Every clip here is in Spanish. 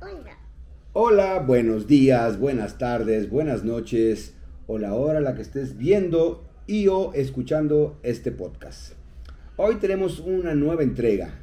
Hola. Hola, buenos días, buenas tardes, buenas noches o la hora a la que estés viendo y o escuchando este podcast. Hoy tenemos una nueva entrega,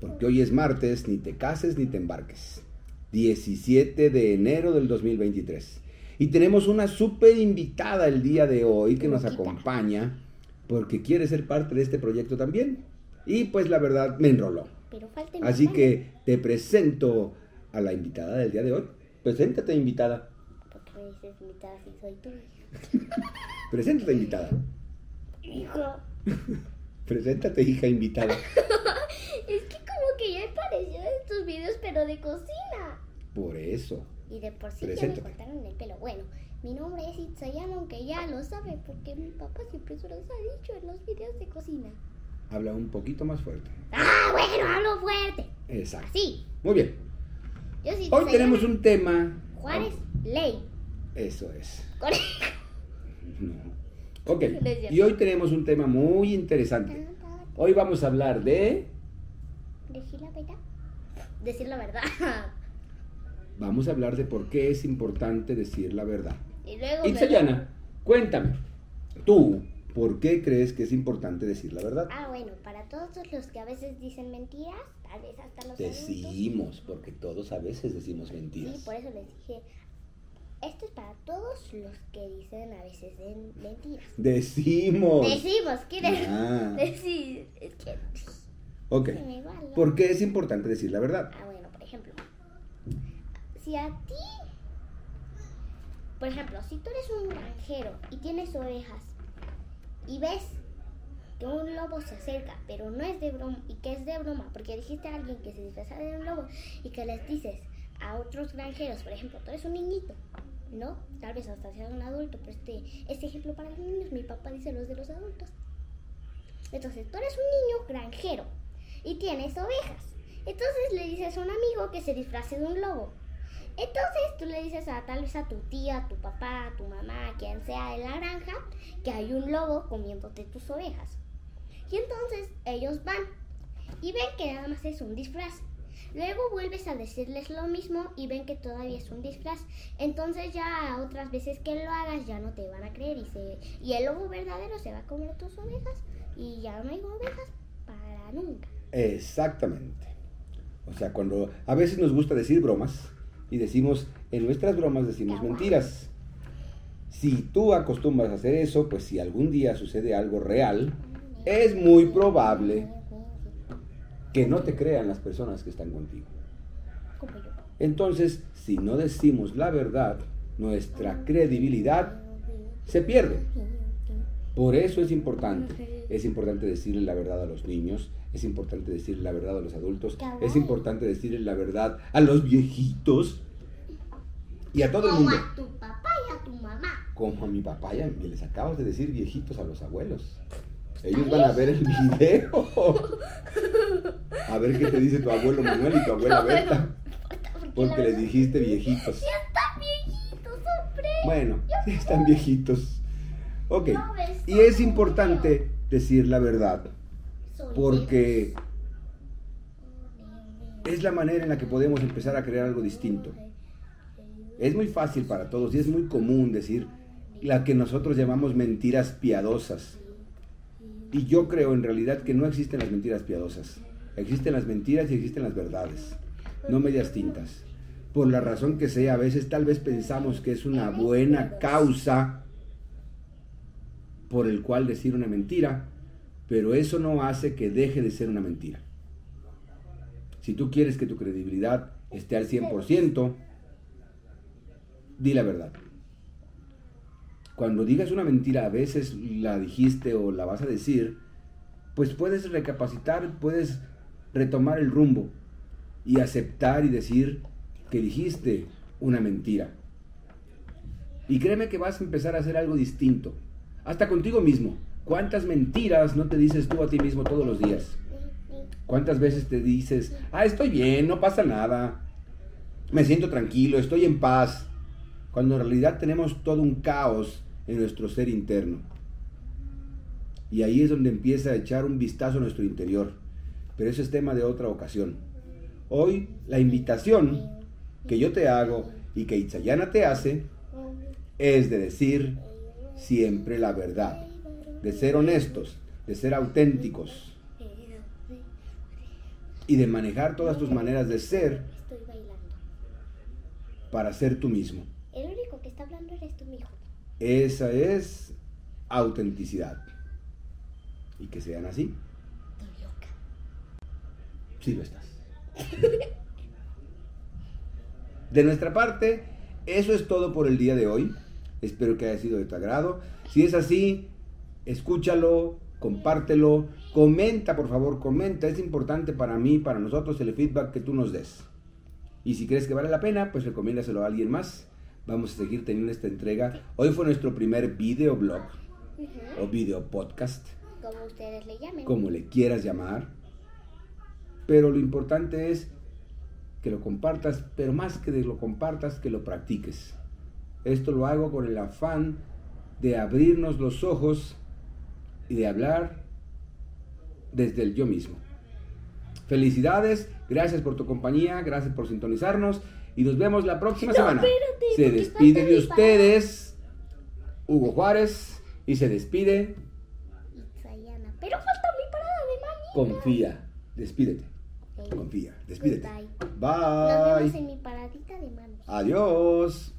porque hoy es martes, ni te cases ni te embarques. 17 de enero del 2023. Y tenemos una súper invitada el día de hoy que nos acompaña porque quiere ser parte de este proyecto también. Y pues la verdad me enroló. Pero Así más que te presento a la invitada del día de hoy. Preséntate, invitada. Porque me dices invitada si soy hija. Preséntate, invitada. Hijo. Preséntate, hija invitada. Es que como que ya apareció en tus videos, pero de cocina. Por eso. Y de por sí ya me cortaron el pelo. Bueno, mi nombre es Itzayama, aunque ya lo sabe, porque mi papá siempre se los ha dicho en los videos de cocina. Habla un poquito más fuerte. Ah, bueno, hablo fuerte. Exacto. Así. Muy bien. Yo sí. Hoy tenemos un tema. Juárez, ley. Eso es. No. Ok. Y hoy tenemos un tema muy interesante. Hoy vamos a hablar de. ¿Decir la verdad? Decir la verdad. Vamos a hablar de por qué es importante decir la verdad. Y luego. Itzayana, cuéntame. Tú, ¿por qué crees que es importante decir la verdad? Ah, bueno, para todos los que a veces dicen mentiras, tal vez hasta los adultos. Decimos, porque todos a veces decimos Sí, mentiras. por eso les dije. Esto es para todos los que dicen a veces en mentiras. Decimos. Decimos, ¿quieres Ah, decir? Es que. ok. ¿Por qué es importante decir la verdad? Ah, bueno, por ejemplo. Si a ti. Por ejemplo, si tú eres un granjero y tienes ovejas y ves que un lobo se acerca, pero no es de broma y que es de broma, porque dijiste a alguien que se disfraza de un lobo y que les dices a otros granjeros, por ejemplo, tú eres un niñito, ¿no? Tal vez hasta seas un adulto, pero este, este ejemplo para los niños, mi papá dice los de los adultos. Entonces, tú eres un niño granjero y tienes ovejas. Entonces le dices a un amigo que se disfrace de un lobo. Entonces tú le dices a tal vez a tu tía, a tu papá, a tu mamá, a quien sea de la granja, que hay un lobo comiéndote tus ovejas. Y entonces ellos van y ven que nada más es un disfraz. Luego vuelves a decirles lo mismo y ven que todavía es un disfraz. Entonces ya otras veces que lo hagas ya no te van a creer y, se, y el lobo verdadero se va a comer tus ovejas y ya no hay ovejas para nunca. Exactamente. O sea, cuando a veces nos gusta decir bromas y decimos, en nuestras bromas decimos mentiras. Si tú acostumbras a hacer eso, pues si algún día sucede algo real, es muy probable que no te crean las personas que están contigo. Entonces, si no decimos la verdad, nuestra credibilidad se pierde. Por eso es importante. Es importante decirle la verdad a los niños, es importante decirle la verdad a los adultos, es importante decirle la verdad a los viejitos y a todo el Como mundo. a tu papá y a tu mamá. Como a mi papá y a mí, les acabas de decir viejitos a los abuelos. Ellos van a ver el video. A ver qué te dice tu abuelo Manuel y tu abuela No, Berta. Porque les dijiste viejitos. Ya están viejitos, hombre. Bueno, sí están viejitos. Ok. No Y es importante decir la verdad. Porque es la manera en la que podemos empezar a crear algo distinto. Es muy fácil para todos y es muy común decir la que nosotros llamamos mentiras piadosas. Y yo creo en realidad que no existen las mentiras piadosas. Existen las mentiras y existen las verdades. No medias tintas. Por la razón que sea, a veces tal vez pensamos que es una buena causa por el cual decir una mentira, pero eso no hace que deje de ser una mentira. Si tú quieres que tu credibilidad esté al 100%, di la verdad. Cuando digas una mentira, a veces la dijiste o la vas a decir, pues puedes recapacitar, puedes retomar el rumbo y aceptar y decir que dijiste una mentira. Y créeme que vas a empezar a hacer algo distinto, hasta contigo mismo. ¿Cuántas mentiras no te dices tú a ti mismo todos los días? ¿Cuántas veces te dices, ah, estoy bien, no pasa nada, me siento tranquilo, estoy en paz? Cuando en realidad tenemos todo un caos en nuestro ser interno. Y ahí es donde empieza a echar un vistazo a nuestro interior. Pero eso es tema de otra ocasión. Hoy la invitación que yo te hago y que Itzayana te hace es de decir siempre la verdad, de ser honestos, de ser auténticos y de manejar todas tus maneras de ser Estoy bailando. para ser tú mismo. El único que está hablando eres tú, mijo. Esa es autenticidad. Y que sean así, Estoy loca. sí lo estás. De nuestra parte, eso es todo por el día de hoy. Espero que haya sido de tu agrado. Si es así, escúchalo, compártelo, comenta, por favor, comenta. Es importante para mí, para nosotros, el feedback que tú nos des. Y si crees que vale la pena, pues recomiéndaselo a alguien más. Vamos a seguir teniendo esta entrega. Hoy fue nuestro primer videoblog Ujú. o video podcast, Como ustedes le llamen. como le quieras llamar. Pero lo importante es que lo compartas, pero más que de lo compartas, que lo practiques. Esto lo hago con el afán de abrirnos los ojos y de hablar desde el yo mismo. Felicidades, gracias por tu compañía, gracias por sintonizarnos y nos vemos la próxima No, semana. espérate, se despide de ustedes Hugo Juárez y se despide Itzayana. Pero falta mi parada de. Confía, despídete, confía, despídete. Goodbye. Nos vemos Bye. en mi paradita de manos. Adiós.